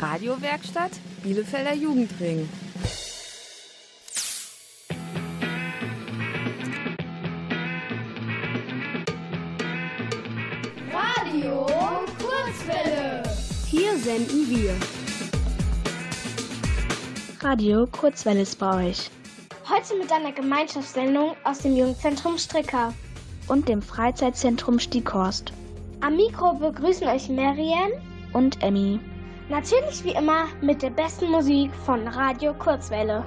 Radiowerkstatt Bielefelder Jugendring. Radio Kurzwelle. Hier senden wir. Radio Kurzwelle ist bei euch. Heute mit einer Gemeinschaftssendung aus dem Jugendzentrum Stricker und dem Freizeitzentrum Stieghorst. Am Mikro begrüßen euch Marianne und Emmy. Natürlich wie immer mit der besten Musik von Radio Kurzwelle.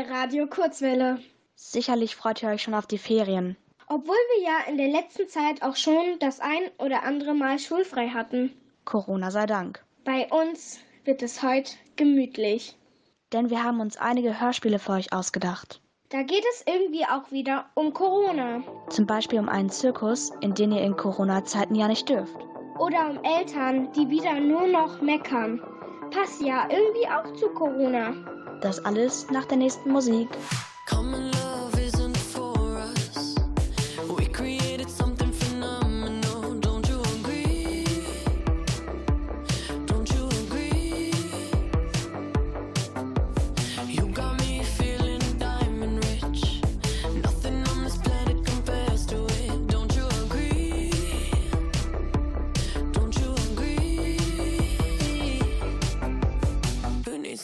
Bei Radio Kurzwelle. Sicherlich freut ihr euch schon auf die Ferien. Obwohl wir ja in der letzten Zeit auch schon das ein oder andere Mal schulfrei hatten. Corona sei Dank. Bei uns wird es heute gemütlich. Denn wir haben uns einige Hörspiele für euch ausgedacht. Da geht es irgendwie auch wieder um Corona. Zum Beispiel um einen Zirkus, in den ihr in Corona-Zeiten ja nicht dürft. Oder um Eltern, die wieder nur noch meckern. Passt ja irgendwie auch zu Corona. Das alles nach der nächsten Musik.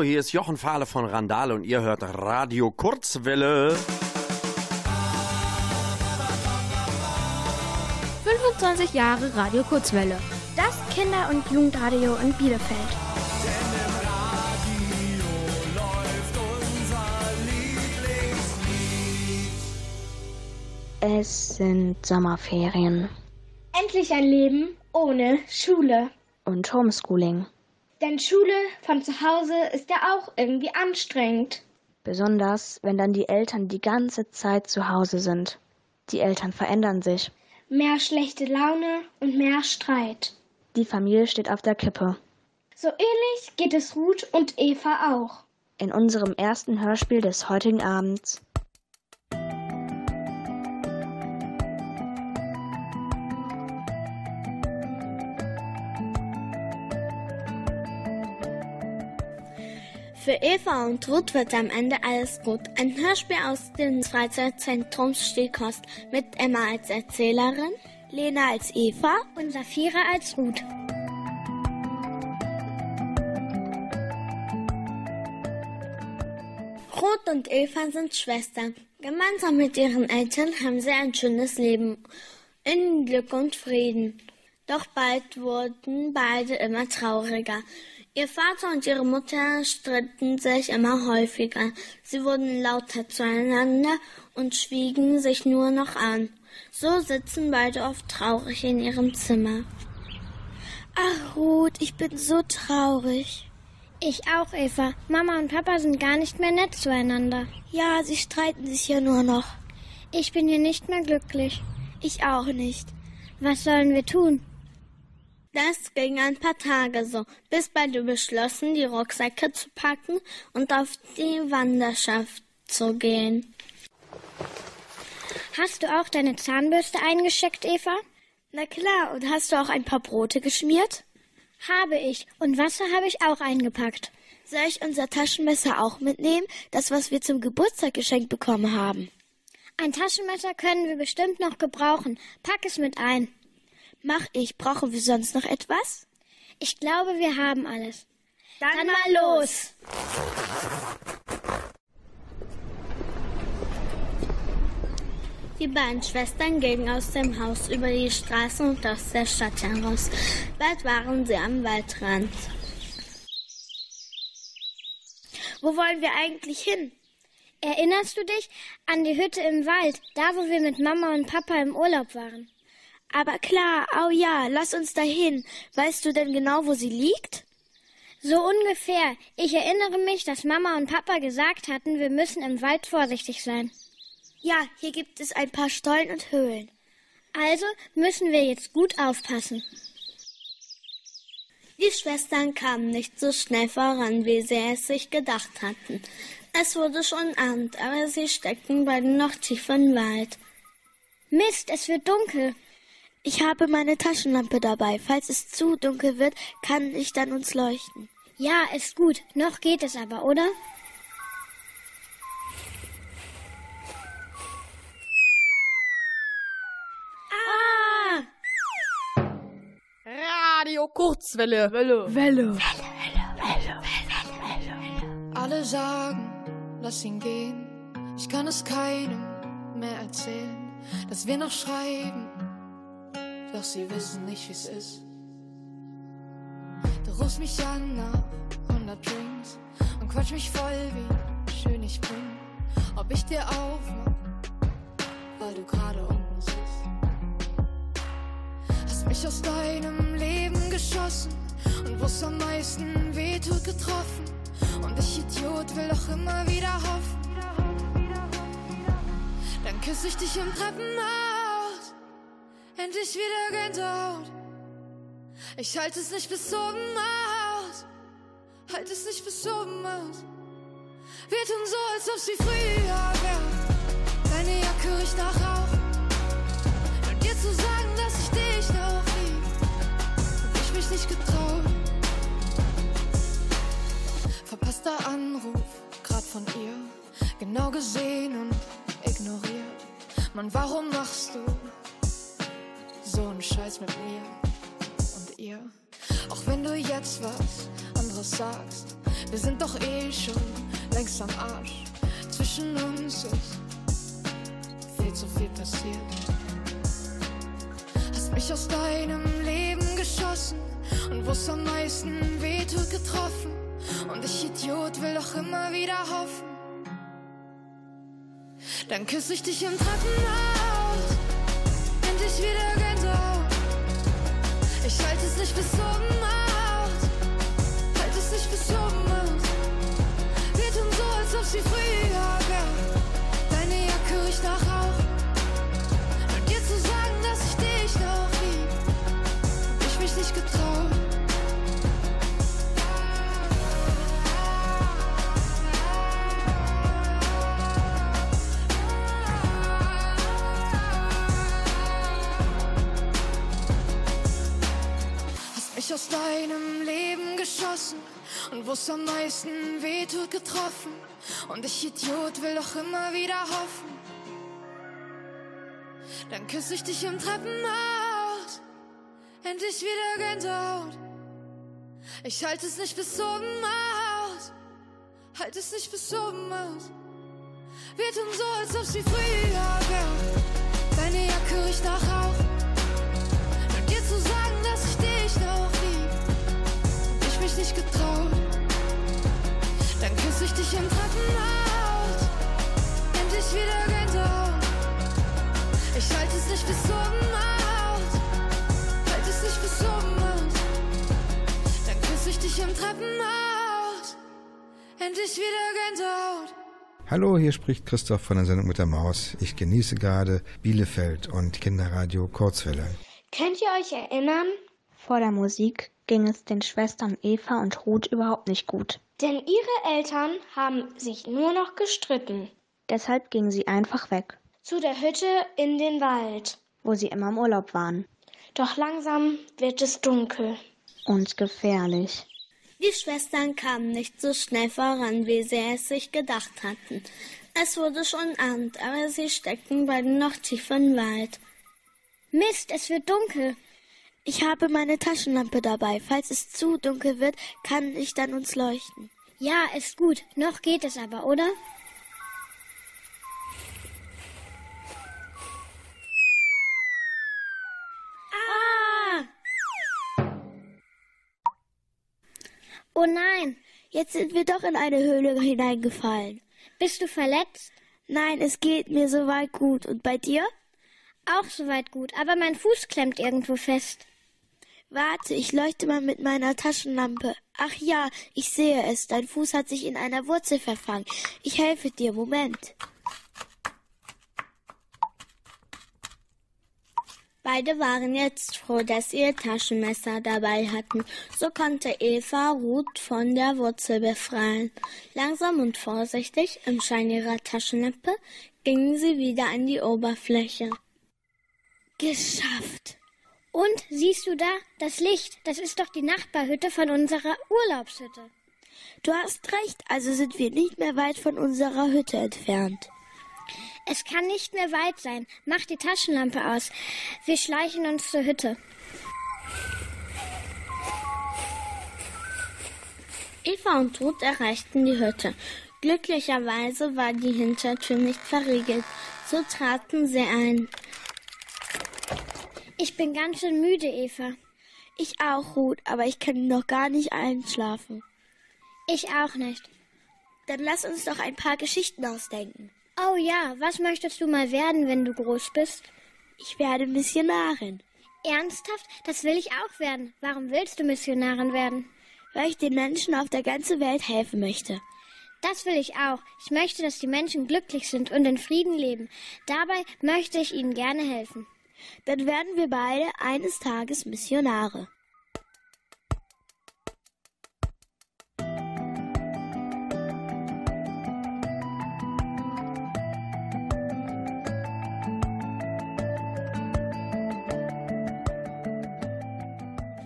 Hallo, hier ist Jochen Fahle von Randale und ihr hört Radio Kurzwelle. 25 Jahre Radio Kurzwelle. Das Kinder- und Jugendradio in Bielefeld. Es sind Sommerferien Endlich ein Leben ohne Schule. und Homeschooling. Denn Schule von zu Hause ist ja auch irgendwie anstrengend. Besonders, wenn dann die Eltern die ganze Zeit zu Hause sind. Die Eltern verändern sich. Mehr schlechte Laune und mehr Streit. Die Familie steht auf der Kippe. So ähnlich geht es Ruth und Eva auch. In unserem ersten Hörspiel des heutigen Abends. Für Eva und Ruth wird am Ende alles gut. Ein Hörspiel aus dem Freizeitzentrum Stehkost mit Emma als Erzählerin, Lena als Eva Und Safira als Ruth. Ruth und Eva sind Schwestern. Gemeinsam mit ihren Eltern haben sie ein schönes Leben in Glück und Frieden. Doch bald wurden beide immer trauriger. Ihr Vater und ihre Mutter stritten sich immer häufiger. Sie wurden lauter zueinander und schwiegen sich nur noch an. So sitzen beide oft traurig in ihrem Zimmer. Ach, Ruth, ich bin so traurig. Ich auch, Eva. Mama und Papa sind gar nicht mehr nett zueinander. Ja, sie streiten sich ja nur noch. Ich bin hier nicht mehr glücklich. Ich auch nicht. Was sollen wir tun? Das ging ein paar Tage so, bis beide beschlossen, die Rucksäcke zu packen und auf die Wanderschaft zu gehen. Hast du auch deine Zahnbürste eingeschickt, Eva? Na klar, und hast du auch ein paar Brote geschmiert? Habe ich. Und Wasser habe ich auch eingepackt. Soll ich unser Taschenmesser auch mitnehmen? Das, was wir zum Geburtstag geschenkt bekommen haben. Ein Taschenmesser können wir bestimmt noch gebrauchen. Pack es mit ein. Mach ich. Brauchen wir sonst noch etwas? Ich glaube, wir haben alles. Dann, Dann mal los. Die beiden Schwestern gingen aus dem Haus über die Straße und aus der Stadt heraus. Bald waren sie am Waldrand. Wo wollen wir eigentlich hin? Erinnerst du dich an die Hütte im Wald, da wo wir mit Mama und Papa im Urlaub waren? Aber klar, oh ja, lass uns dahin. Weißt du denn genau, wo sie liegt? So ungefähr. Ich erinnere mich, dass Mama und Papa gesagt hatten, wir müssen im Wald vorsichtig sein. Ja, hier gibt es ein paar Stollen und Höhlen. Also müssen wir jetzt gut aufpassen. Die Schwestern kamen nicht so schnell voran, wie sie es sich gedacht hatten. Es wurde schon Abend, aber sie steckten beide noch tief Wald. Mist, es wird dunkel. Ich habe meine Taschenlampe dabei. Falls es zu dunkel wird, kann ich dann uns leuchten. Ja, ist gut. Noch geht es aber, oder? Ah! Radio Kurzwelle. Welle. Welle. Alle sagen, lass ihn gehen. Ich kann es keinem mehr erzählen, dass wir noch schreiben. Doch sie wissen nicht, wie's ist. Du rufst mich an nach 100 Drinks und quatsch mich voll, wie schön ich bin. Ob ich dir aufmach, weil du gerade unten sitzt. Hast mich aus deinem Leben geschossen und wo's am meisten wehtut getroffen. Und ich Idiot will doch immer wieder hoffen. Dann küsse ich dich im Treppenhaus. Endlich wieder Gänsehaut. Ich halte es nicht bis oben aus. Halt es nicht bis oben aus. Wir tun so, als ob sie früher wäre. Deine Jacke riecht nach Rauch. Und dir zu sagen, dass ich dich noch lieb, hab ich mich nicht getraut. Verpasster Anruf, grad von ihr. Genau gesehen und ignoriert. Mann, warum machst du so einen Scheiß mit mir und ihr? Auch wenn du jetzt was anderes sagst, wir sind doch eh schon längst am Arsch. Zwischen uns ist viel zu viel passiert. Hast mich aus deinem Leben geschossen und wo's am meisten wehtut getroffen. Und ich Idiot will doch immer wieder hoffen. Dann küsse ich dich im Treppenhaus. Endlich wieder nicht bis oben aus. Halt es nicht bis oben aus. Wir tun so, als ob sie früher wäre. Deine Jacke riecht nach Rauch. Und dir zu sagen, dass ich dich noch lieb, ich mich nicht getraut. Mich aus deinem Leben geschossen und wo's am meisten wehtut getroffen. Und ich Idiot will doch immer wieder hoffen. Dann küsse ich dich im Treppenhaus. Endlich wieder Gänsehaut. Ich halte es nicht bis oben aus. Halt es nicht bis oben aus. Wir tun so, als ob sie früher wäre. Deine Jacke riecht nach Rauch. Und dir zu sagen, dass ich dich hab ich mich nicht getraut. Dann küsse ich dich im Treppenhaus. Endlich wieder Gänsehaut. Ich halte es nicht bis oben aus. Halt es nicht bis oben aus. Dann küsse ich dich im Treppenhaus. Endlich wieder Gänsehaut. Hallo, hier spricht Christoph von der Sendung mit der Maus. Ich genieße gerade Bielefeld und Kinderradio Kurzwelle. Könnt ihr euch erinnern? Vor der Musik ging es den Schwestern Eva und Ruth überhaupt nicht gut. Denn ihre Eltern haben sich nur noch gestritten. Deshalb gingen sie einfach weg, Zu der Hütte in den Wald. wo sie immer im Urlaub waren. Doch langsam wird es dunkel. Und gefährlich. Die Schwestern kamen nicht so schnell voran, wie sie es sich gedacht hatten. Es wurde schon Abend, aber sie steckten beide noch tief im Wald. Mist, es wird dunkel. Ich habe meine Taschenlampe dabei. Falls es zu dunkel wird, kann ich dann uns leuchten. Ja, ist gut. Noch geht es aber, oder? Ah! Oh nein, Jetzt sind wir doch in eine Höhle hineingefallen. bist du verletzt? Nein, es geht mir soweit gut. Und bei dir? Auch soweit gut, aber mein Fuß klemmt irgendwo fest. Warte, ich leuchte mal mit meiner Taschenlampe. Ach ja, ich sehe es. Dein Fuß hat sich in einer Wurzel verfangen. Ich helfe dir. Moment. Beide waren jetzt froh, dass sie ihr Taschenmesser dabei hatten. So konnte Eva Ruth von der Wurzel befreien. Langsam und vorsichtig, im Schein ihrer Taschenlampe, gingen sie wieder an die Oberfläche. Geschafft. Und siehst du da das Licht? Das ist doch die Nachbarhütte von unserer Urlaubshütte. Du hast recht, also sind wir nicht mehr weit von unserer Hütte entfernt. Es kann nicht mehr weit sein. Mach die Taschenlampe aus. Wir schleichen uns zur Hütte. Eva und Ruth erreichten die Hütte. Glücklicherweise war die Hintertür nicht verriegelt. So traten sie ein. Ich bin ganz schön müde, Eva. Ich auch, Ruth, aber ich kann noch gar nicht einschlafen. Ich auch nicht. Dann lass uns doch ein paar Geschichten ausdenken. Oh ja, was möchtest du mal werden, wenn du groß bist? Ich werde Missionarin. Ernsthaft? Das will ich auch werden. Warum willst du Missionarin werden? Weil ich den Menschen auf der ganzen Welt helfen möchte. Das will ich auch. Ich möchte, dass die Menschen glücklich sind und in Frieden leben. Dabei möchte ich ihnen gerne helfen. Dann werden wir beide eines Tages Missionare.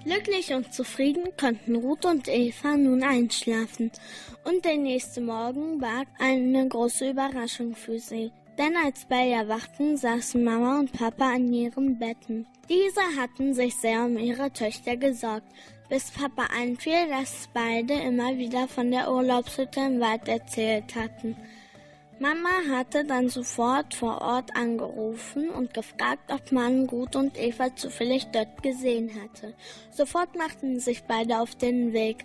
Glücklich und zufrieden konnten Ruth und Eva nun einschlafen. Und der nächste Morgen war eine große Überraschung für sie. Denn als beide erwachten, saßen Mama und Papa an ihren Betten. Diese hatten sich sehr um ihre Töchter gesorgt, bis Papa einfiel, dass beide immer wieder von der Urlaubshütte im Wald erzählt hatten. Mama hatte dann sofort vor Ort angerufen und gefragt, ob man Ruth und Eva zufällig dort gesehen hatte. Sofort machten sich beide auf den Weg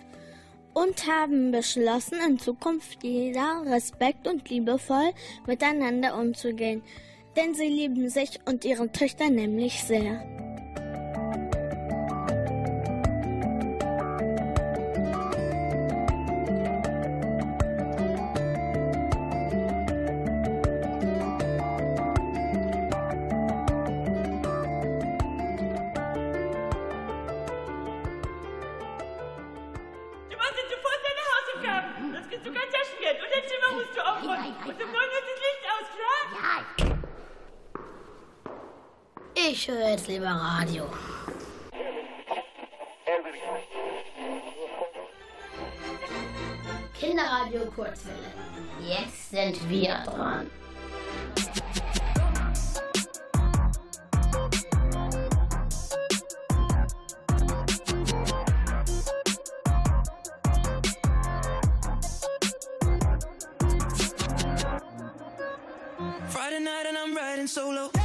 und haben beschlossen, in Zukunft wieder respekt und liebevoll miteinander umzugehen, denn sie lieben sich und ihre Töchter nämlich sehr. Solo.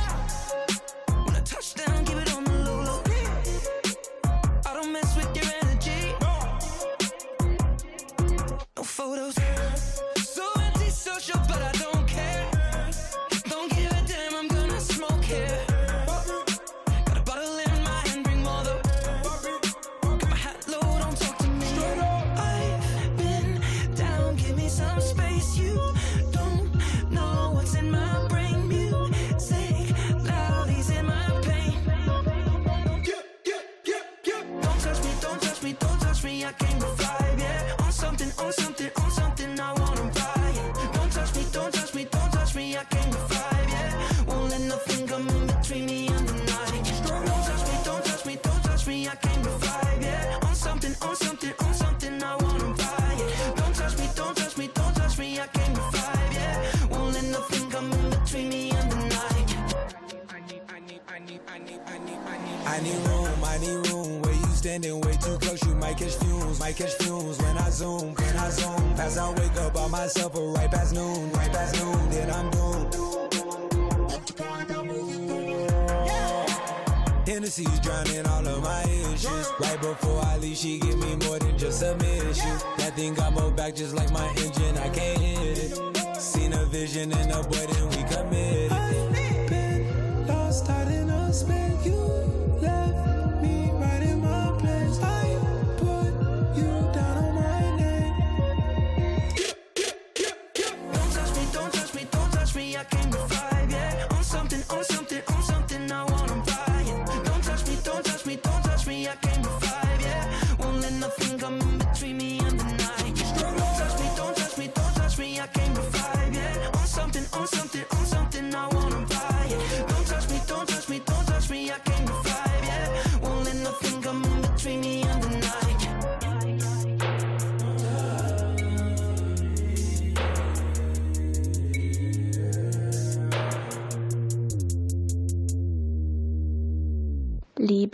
Like my engine, I can't hit it. Seen a vision in a boy, then we committed. I've been lost out in a space. You left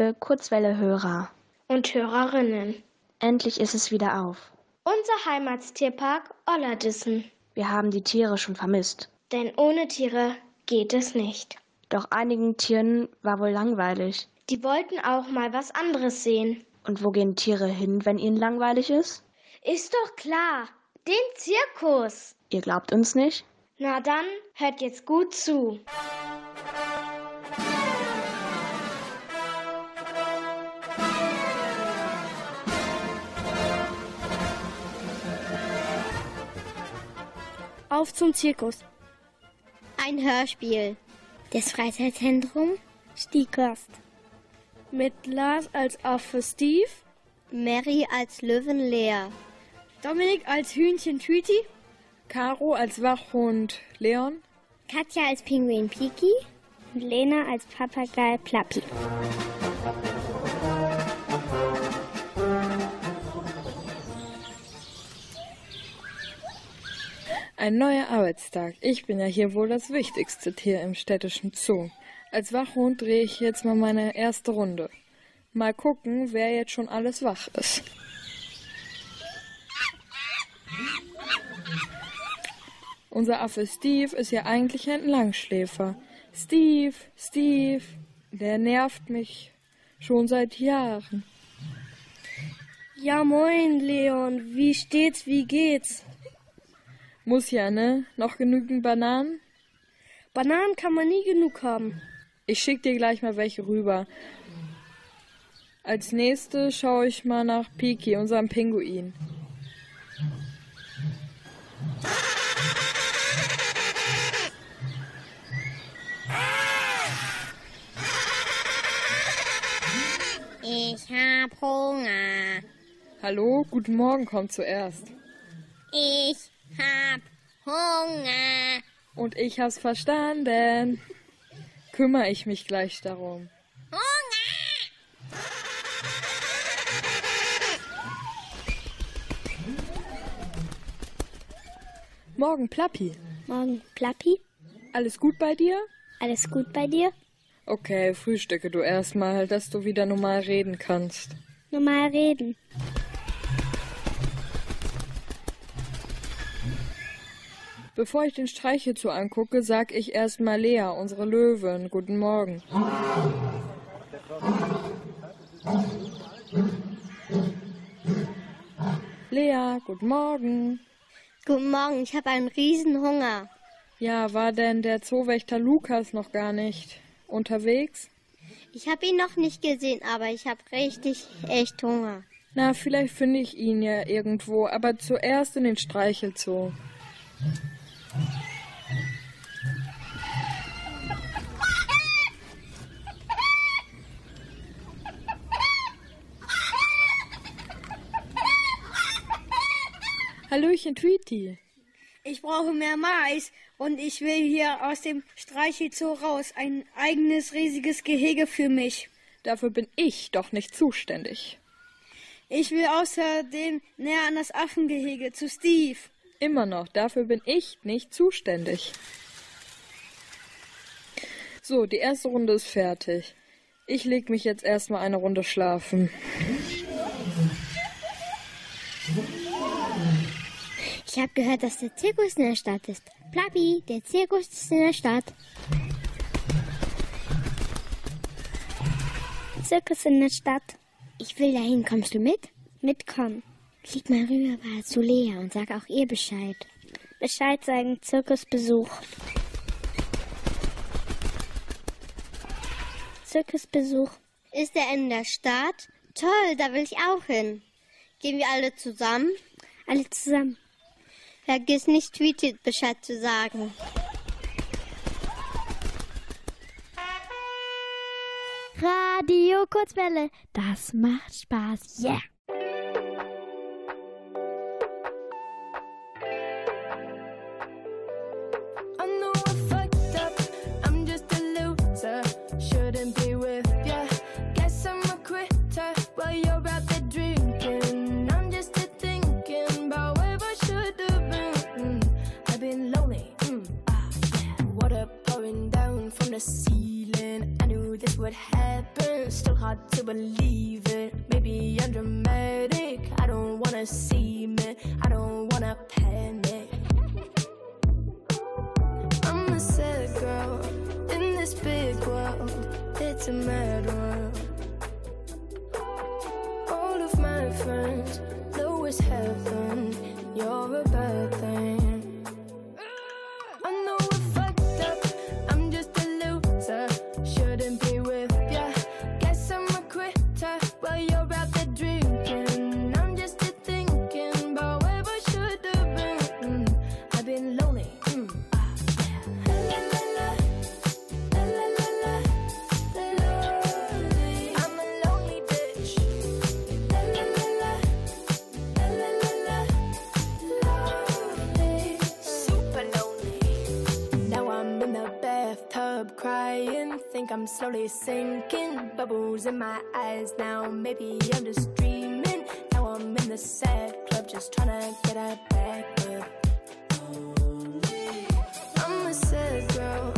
Liebe Kurzwelle-Hörer und Hörerinnen. Endlich ist es wieder auf. Unser Heimatstierpark Ollerdissen. Wir haben die Tiere schon vermisst. Denn ohne Tiere geht es nicht. Doch einigen Tieren war wohl langweilig. Die wollten auch mal was anderes sehen. Und wo gehen Tiere hin, wenn ihnen langweilig ist? Ist doch klar. Den Zirkus. Ihr glaubt uns nicht? Na dann, hört jetzt gut zu. Auf zum Zirkus. Ein Hörspiel. Das Freizeitzentrum Stiekost. Mit Lars als Affe Steve, Mary als Löwen Lea, Dominik als Hühnchen Tweety, Caro als Wachhund Leon, Katja als Pinguin Piki und Lena als Papagei Plappi. Ein neuer Arbeitstag. Ich bin ja hier wohl das wichtigste Tier im städtischen Zoo. Als Wachhund drehe ich jetzt mal meine erste Runde. Mal gucken, wer jetzt schon alles wach ist. Unser Affe Steve ist ja eigentlich ein Langschläfer. Steve, Steve, der nervt mich schon seit Jahren. Ja, moin, Leon. Wie steht's? Wie geht's? Muss ja, ne? Noch genügend Bananen? Bananen kann man nie genug haben. Ich schick dir gleich mal welche rüber. Als nächstes schaue ich mal nach Piki, unserem Pinguin. Ich hab Hunger. Hallo, guten Morgen kommt zuerst. Ich hab Hunger. Und ich hab's verstanden. Kümmere ich mich gleich darum. Hunger! Morgen, Plappi. Morgen, Plappi. Alles gut bei dir? Alles gut bei dir? Okay, frühstücke du erstmal, dass du wieder normal reden kannst. Normal reden. Bevor ich den Streichelzoo angucke, sag ich erstmal Lea, unsere Löwin, guten Morgen. Lea, guten Morgen. Guten Morgen, ich habe einen riesen Hunger. Ja, war denn der Zoowächter Lukas noch gar nicht unterwegs? Ich habe ihn noch nicht gesehen, aber ich habe richtig echt Hunger. Na, vielleicht finde ich ihn ja irgendwo, aber zuerst in den Streichelzoo. Hallöchen, Tweety. Ich brauche mehr Mais und ich will hier aus dem Streichelzoo raus. Ein eigenes riesiges Gehege für mich. Dafür bin ich doch nicht zuständig. Ich will außerdem näher an das Affengehege zu Steve. Immer noch, dafür bin ich nicht zuständig. So, die erste Runde ist fertig. Ich leg mich jetzt erstmal eine Runde schlafen. Ich habe gehört, dass der Zirkus in der Stadt ist. Plappi, der Zirkus ist in der Stadt. Zirkus in der Stadt. Ich will dahin. Kommst du mit? Mitkommen. Flieg mal rüber zu Lea und sag auch ihr Bescheid. Bescheid sagen, Zirkusbesuch. Zirkusbesuch. Ist er in der Stadt? Toll, da will ich auch hin. Gehen wir alle zusammen? Alle zusammen. Vergiss nicht, Tweeted Bescheid zu sagen. Radio Kurzwelle, das macht Spaß. Yeah! Ceiling. I knew this would happen, still hard to believe it. Maybe I'm dramatic, I don't wanna see it, I don't wanna panic. I'm a sad girl in this big world, it's a mad world. All of my friends know it's heaven, you're a bad thing. Think I'm slowly sinking. Bubbles in my eyes now. Maybe I'm just dreaming. Now I'm in the sad club just trying to get a back up. I'm a sad girl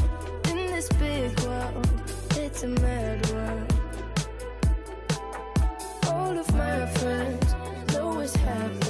in this big world. It's a mad world. All of my friends know it's happened.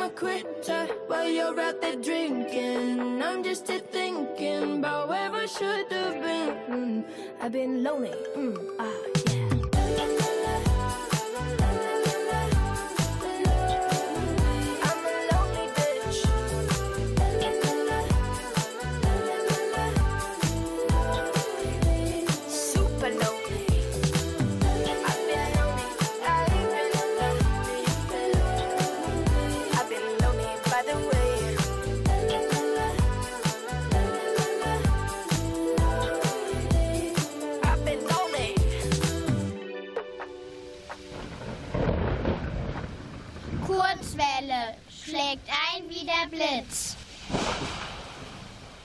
I'm a quitter while you're out there drinking. I'm just here thinking about where I should have been. Mm, I've been lonely. Mm, ah, Blitz.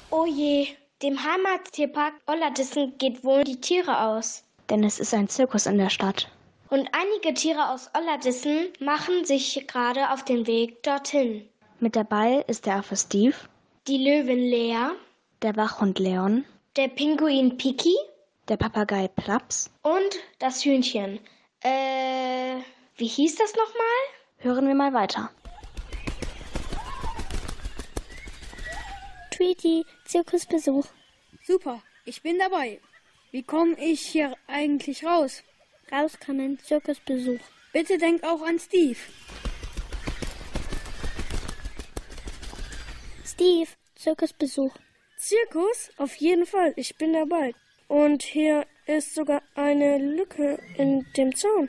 Oh je, dem Heimattierpark Ollerdissen geht wohl die Tiere aus. Denn es ist ein Zirkus in der Stadt. Und einige Tiere aus Ollerdissen machen sich gerade auf den Weg dorthin. Mit dabei ist der Affe Steve, Die Löwin Lea, der Wachhund Leon, der Pinguin Piki der Papagei Plaps. und das Hühnchen. Äh, wie hieß das nochmal? Hören wir mal weiter. Tweety, Zirkusbesuch. Super, ich bin dabei. Wie komme ich hier eigentlich raus? Rauskommen, Zirkusbesuch. Bitte denk auch an Steve. Steve, Zirkusbesuch. Zirkus? Auf jeden Fall, ich bin dabei. Und hier ist sogar eine Lücke in dem Zaun.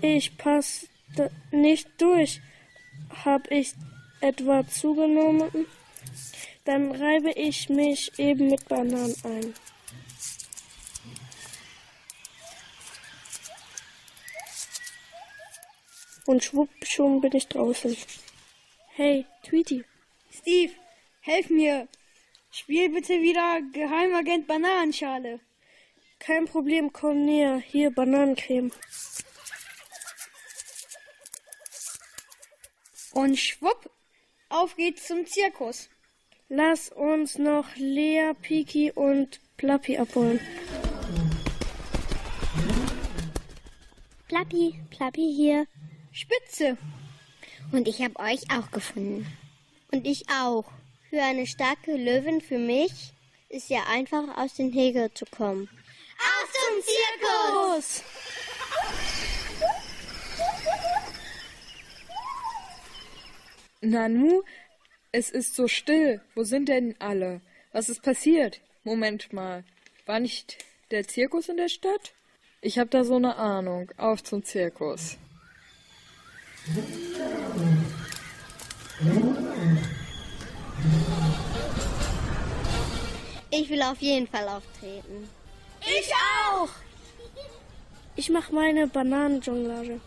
Ich passe nicht durch. Hab ich etwa zugenommen? Dann reibe ich mich eben mit Bananen ein. Und schwupp, schon bin ich draußen. Hey, Tweety. Steve, helf mir. Spiel bitte wieder Geheimagent Bananenschale. Kein Problem, komm näher. Hier, Bananencreme. Und schwupp, auf geht's zum Zirkus. Lass uns noch Lea, Piki und Plappi abholen. Plappi, Plappi hier. Spitze. Und ich habe euch auch gefunden. Und ich auch. Für eine starke Löwin für mich ist ja einfach aus den Hegel zu kommen. Auf zum Zirkus! Nanu, es ist so still. Wo sind denn alle? Was ist passiert? Moment mal. War nicht der Zirkus in der Stadt? Ich hab da so eine Ahnung. Auf zum Zirkus. Ich will auf jeden Fall auftreten. Ich auch! Ich mache meine Bananenjonglage.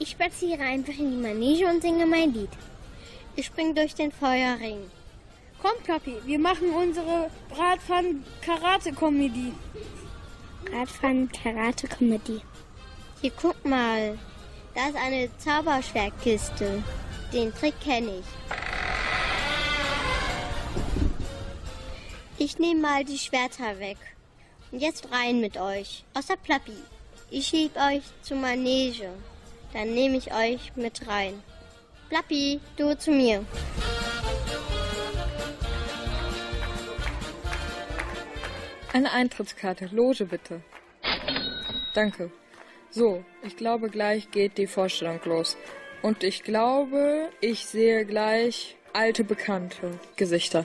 Ich spaziere einfach in die Manege und singe mein Lied. Ich spring durch den Feuerring. Komm, Plappi, wir machen unsere Bratpfannen-Karate-Comedy. Bratpfannen-Karate-Comedy. Hier, guck mal. Da ist eine Zauberschwertkiste. Den Trick kenne ich. Ich nehme mal die Schwerter weg. Und jetzt rein mit euch. Außer Plappi. Ich schieb euch zur Manege. Dann nehme ich euch mit rein. Plappi, du zu mir. Eine Eintrittskarte. Loge bitte. Danke. So, ich glaube, gleich geht die Vorstellung los. Und ich glaube, ich sehe gleich alte, bekannte Gesichter.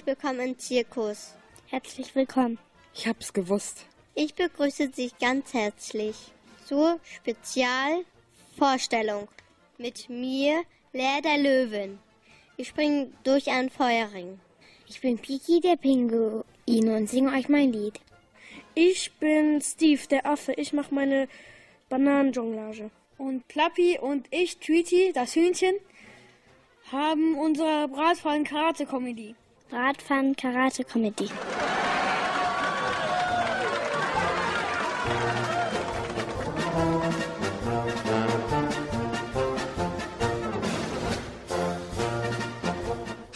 Herzlich willkommen im Zirkus. Herzlich willkommen. Ich hab's gewusst. Ich begrüße Sie ganz herzlich zur Spezialvorstellung mit mir, Lea der Löwen. Ich springe durch einen Feuerring. Ich bin Piki der Pinguin und singe euch mein Lied. Ich bin Steve der Affe. Ich mache meine Bananenjonglage. Und Plappi und ich, Tweety, das Hühnchen, haben unsere Bratpfannen-Karate-Comedy. Bratpfannen-Karate-Comedy.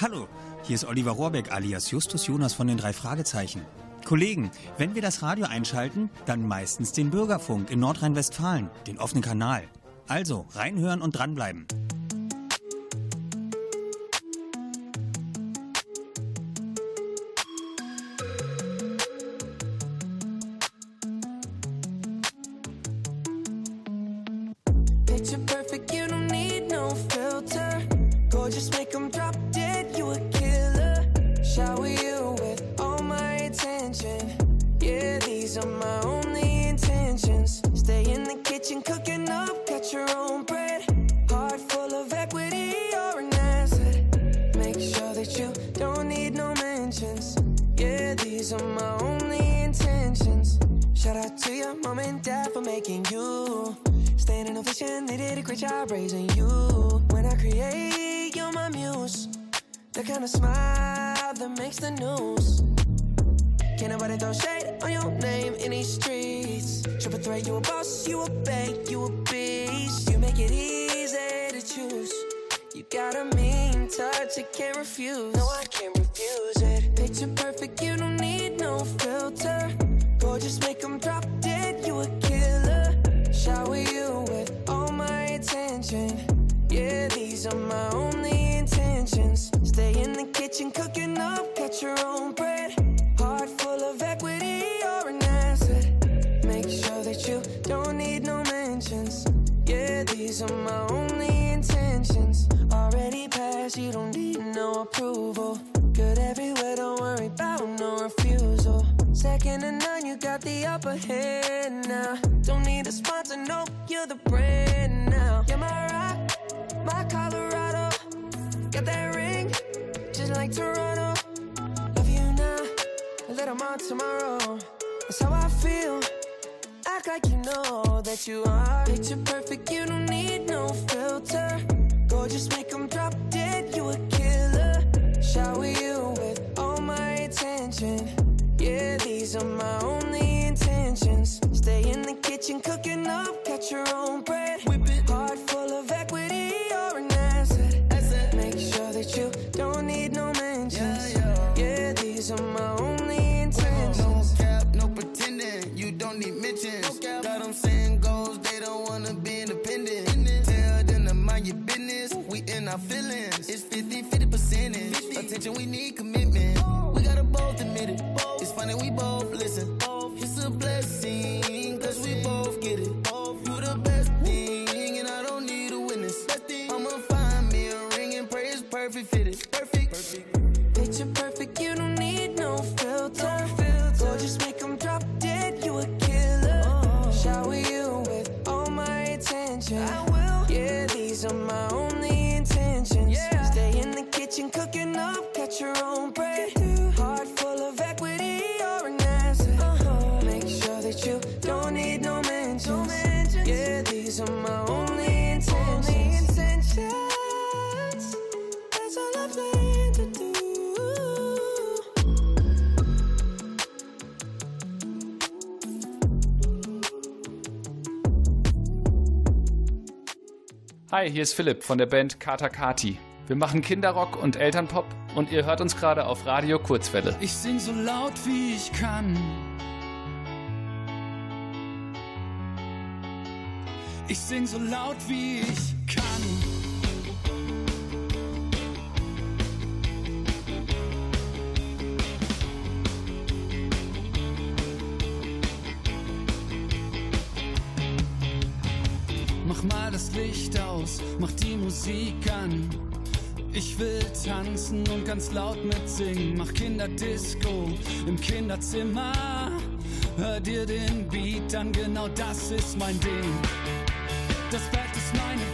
Hallo, hier ist Oliver Rohrbeck alias Justus Jonas von den drei Fragezeichen. Kollegen, wenn wir das Radio einschalten, dann meistens den Bürgerfunk in Nordrhein-Westfalen, den offenen Kanal. Also reinhören und dranbleiben. These are my only intentions. Already passed, you don't need no approval. Good everywhere, don't worry about no refusal. Second to none, you got the upper hand now. Don't need a sponsor, no, you're the brand now. You're my rock, my Colorado. Got that ring, just like Toronto. Love you now, a little more tomorrow. That's how I feel. Act like you know that you are. Picture perfect, you don't need no filter. Gorgeous, make them drop dead, you a killer. Shower you with all my attention. Yeah, these are my only intentions. Stay in the kitchen, cooking up, catch your own bread. Hi, hier ist Philipp von der Band Kata Kati. Wir machen Kinderrock und Elternpop und ihr hört uns gerade auf Radio Kurzwelle. Ich sing so laut wie ich kann. Ich sing so laut wie ich kann. Mach mal das Licht aus, mach die Musik an. Ich will tanzen und ganz laut mitsingen. Mach Kinderdisco im Kinderzimmer. Hör dir den Beat an, genau das ist mein Ding. Das Bett ist meine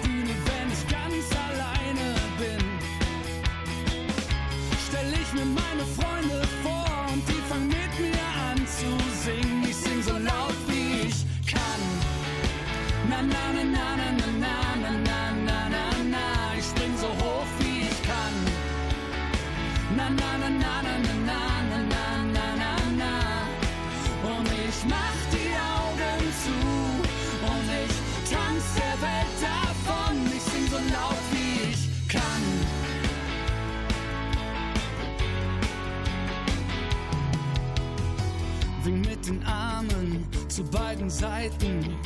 zu beiden Seiten.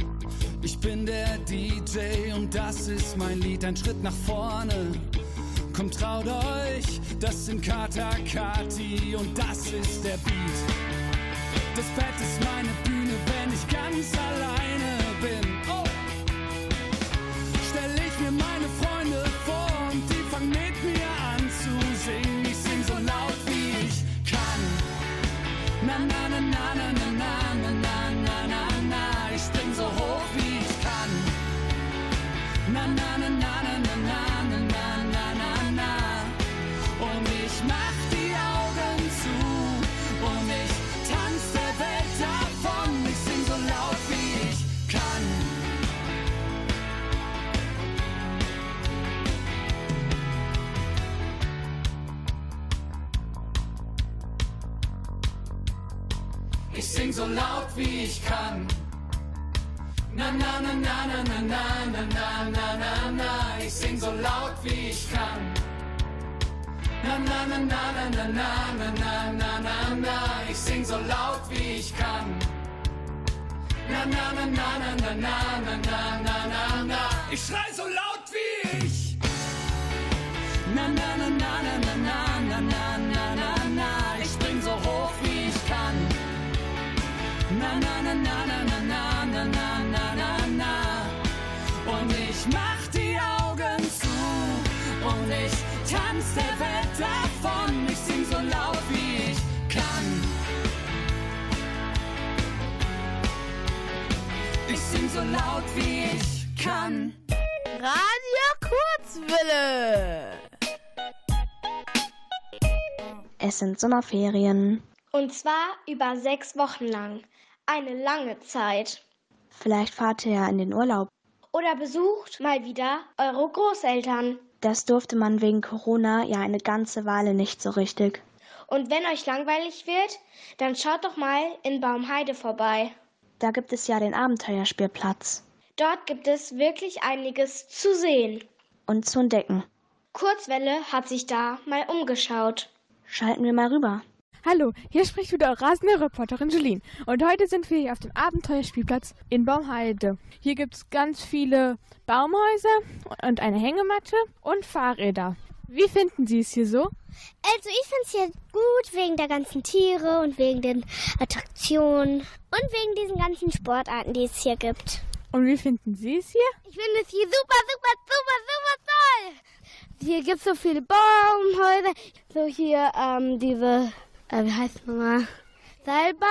Ich bin der DJ und das ist mein Lied. Ein Schritt nach vorne. Kommt, traut euch, das sind Kata Kati und das ist der Beat. Das Bett ist meine Bühne, wenn ich ganz alleine Na na na na na na na na na. Ich sing so laut wie ich kann. Na na na na na na na na na na na. Ich schrei so laut wie ich. Na na na Es sind Sommerferien. Und zwar über sechs Wochen lang. Eine lange Zeit. Vielleicht fahrt ihr ja in den Urlaub. Oder besucht mal wieder eure Großeltern. Das durfte man wegen Corona ja eine ganze Weile nicht so richtig. Und wenn euch langweilig wird, dann schaut doch mal in Baumheide vorbei. Da gibt es ja den Abenteuerspielplatz. Dort gibt es wirklich einiges zu sehen. Und zu entdecken. Kurzwelle hat sich da mal umgeschaut. Schalten wir mal rüber. Hallo, hier spricht wieder eure rasende Reporterin Jeline. Und heute sind wir hier auf dem Abenteuerspielplatz in Baumheide. Hier gibt es ganz viele Baumhäuser und eine Hängematte und Fahrräder. Wie finden Sie es hier so? Also ich finde es hier gut wegen der ganzen Tiere und wegen den Attraktionen und wegen diesen ganzen Sportarten, die es hier gibt. Und wie finden Sie es hier? Ich finde es hier super, super, super, super toll. Hier gibt es so viele Baumhäuser. So hier ähm, diese, äh, wie heißt es nochmal, Seilbahn.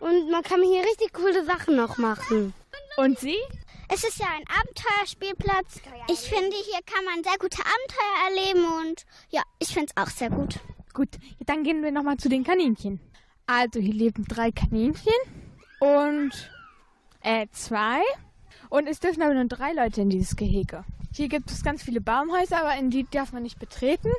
Und man kann hier richtig coole Sachen noch machen. Und Sie? Es ist ja ein Abenteuerspielplatz. Ich finde, hier kann man sehr gute Abenteuer erleben und ja, ich finde es auch sehr gut. Gut, dann gehen wir nochmal zu den Kaninchen. Also hier leben drei Kaninchen und äh, zwei. Und es dürfen aber nur drei Leute in dieses Gehege. Hier gibt es ganz viele Baumhäuser, aber in die darf man nicht betreten,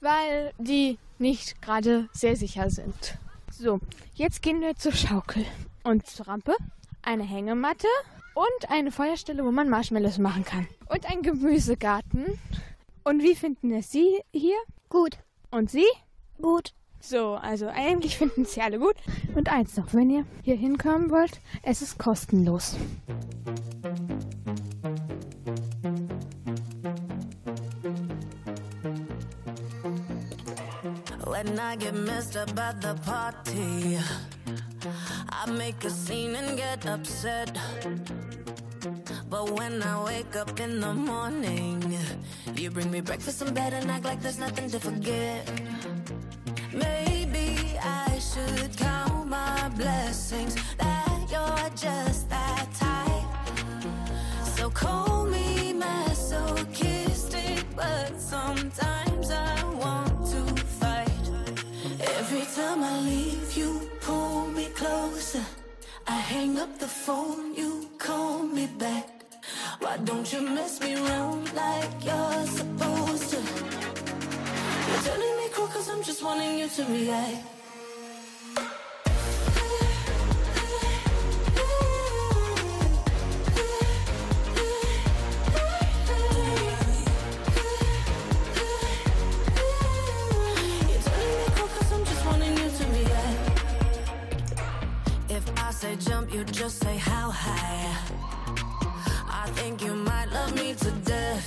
weil die nicht gerade sehr sicher sind. So, jetzt gehen wir zur Schaukel und zur Rampe, eine Hängematte und eine Feuerstelle, wo man Marshmallows machen kann. Und ein Gemüsegarten. Und wie finden es Sie hier? Gut. Und Sie? Gut. So, also eigentlich finden Sie alle gut. Und eins noch, wenn ihr hier hinkommen wollt, es ist kostenlos. When I get messed up at the party, I make a scene and get upset. But when I wake up in the morning, you bring me breakfast in bed and act like there's nothing to forget. Maybe I should count my blessings that you're just that type. So call me masochistic, but sometimes hang up the phone, you call me back. Why don't you mess me around like you're supposed to? You're telling me cool cause I'm just wanting you to react. Just say how high. I think you might love me to death.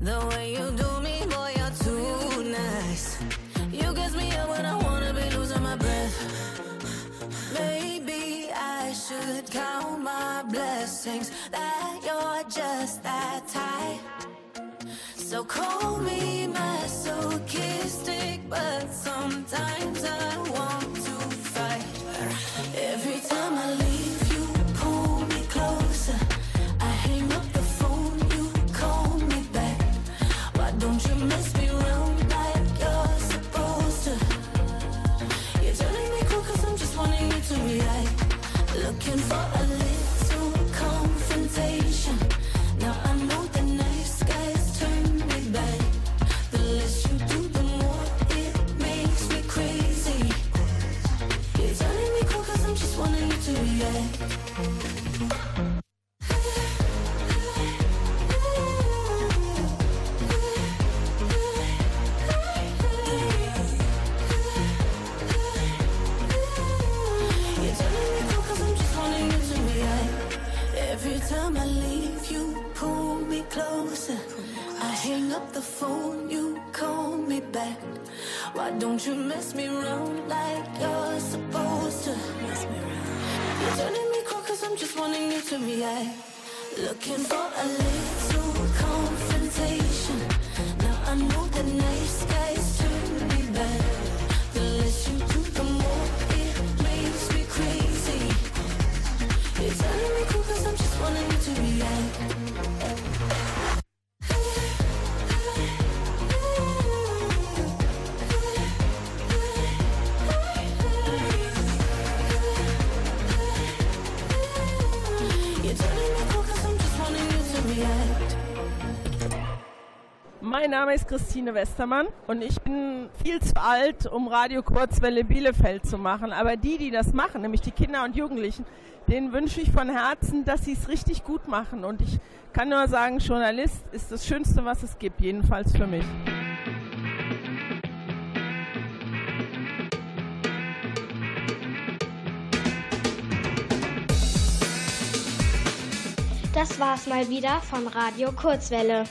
The way you do me, boy, you're too nice. You gets me up when I wanna be losing my breath. Maybe I should count my blessings that you're just that type. So call me masochistic, but sometimes I want phone, you call me back. Why don't you mess me around like you're supposed to? Mess me round? You're turning me cool cause I'm just wanting you to react. Looking for a little confrontation. Now I know the nice guys Mein Name ist Christine Westermann und ich bin viel zu alt, um Radio Kurzwelle Bielefeld zu machen. Aber die, die das machen, nämlich die Kinder und Jugendlichen, denen wünsche ich von Herzen, dass sie es richtig gut machen. Und ich kann nur sagen, Journalist ist das Schönste, was es gibt, jedenfalls für mich. Das war's mal wieder von Radio Kurzwelle.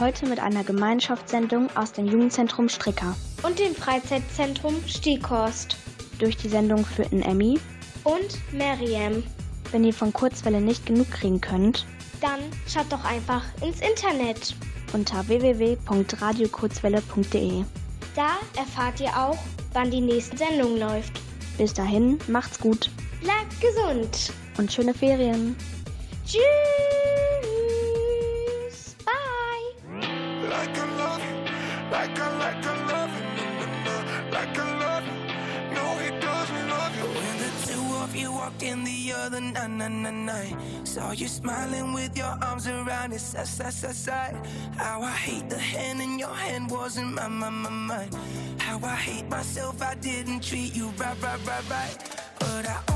Heute mit einer Gemeinschaftssendung aus dem Jugendzentrum Stricker und dem Freizeitzentrum Stieghorst. Durch die Sendung führten Emmy und Mariam. Wenn ihr von Kurzwelle nicht genug kriegen könnt, dann schaut doch einfach ins Internet unter www.radiokurzwelle.de. Da erfahrt ihr auch, wann die nächste Sendung läuft. Bis dahin, macht's gut. Bleibt gesund. Und schöne Ferien. Tschüss. like I love you, like I, like I love you, no, no, no, like I love you. No, he doesn't love you. When the two of you walked in the other night, night, night, night, saw you smiling with your arms around his side, side, side, side. How I hate the hand in your hand wasn't my, my, my, mine. How I hate myself, I didn't treat you right, right, right, right. But I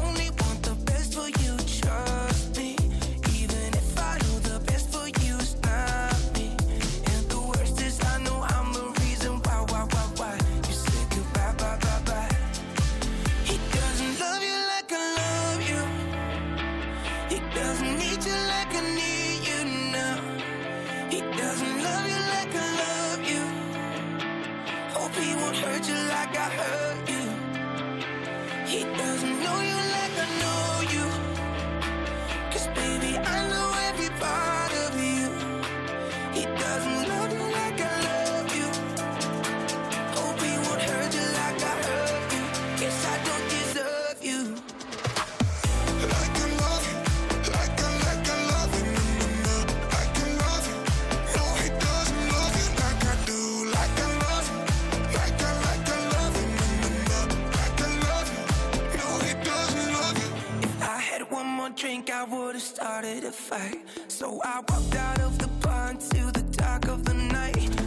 would've started a fight. So I walked out of the pond to the dark of the night.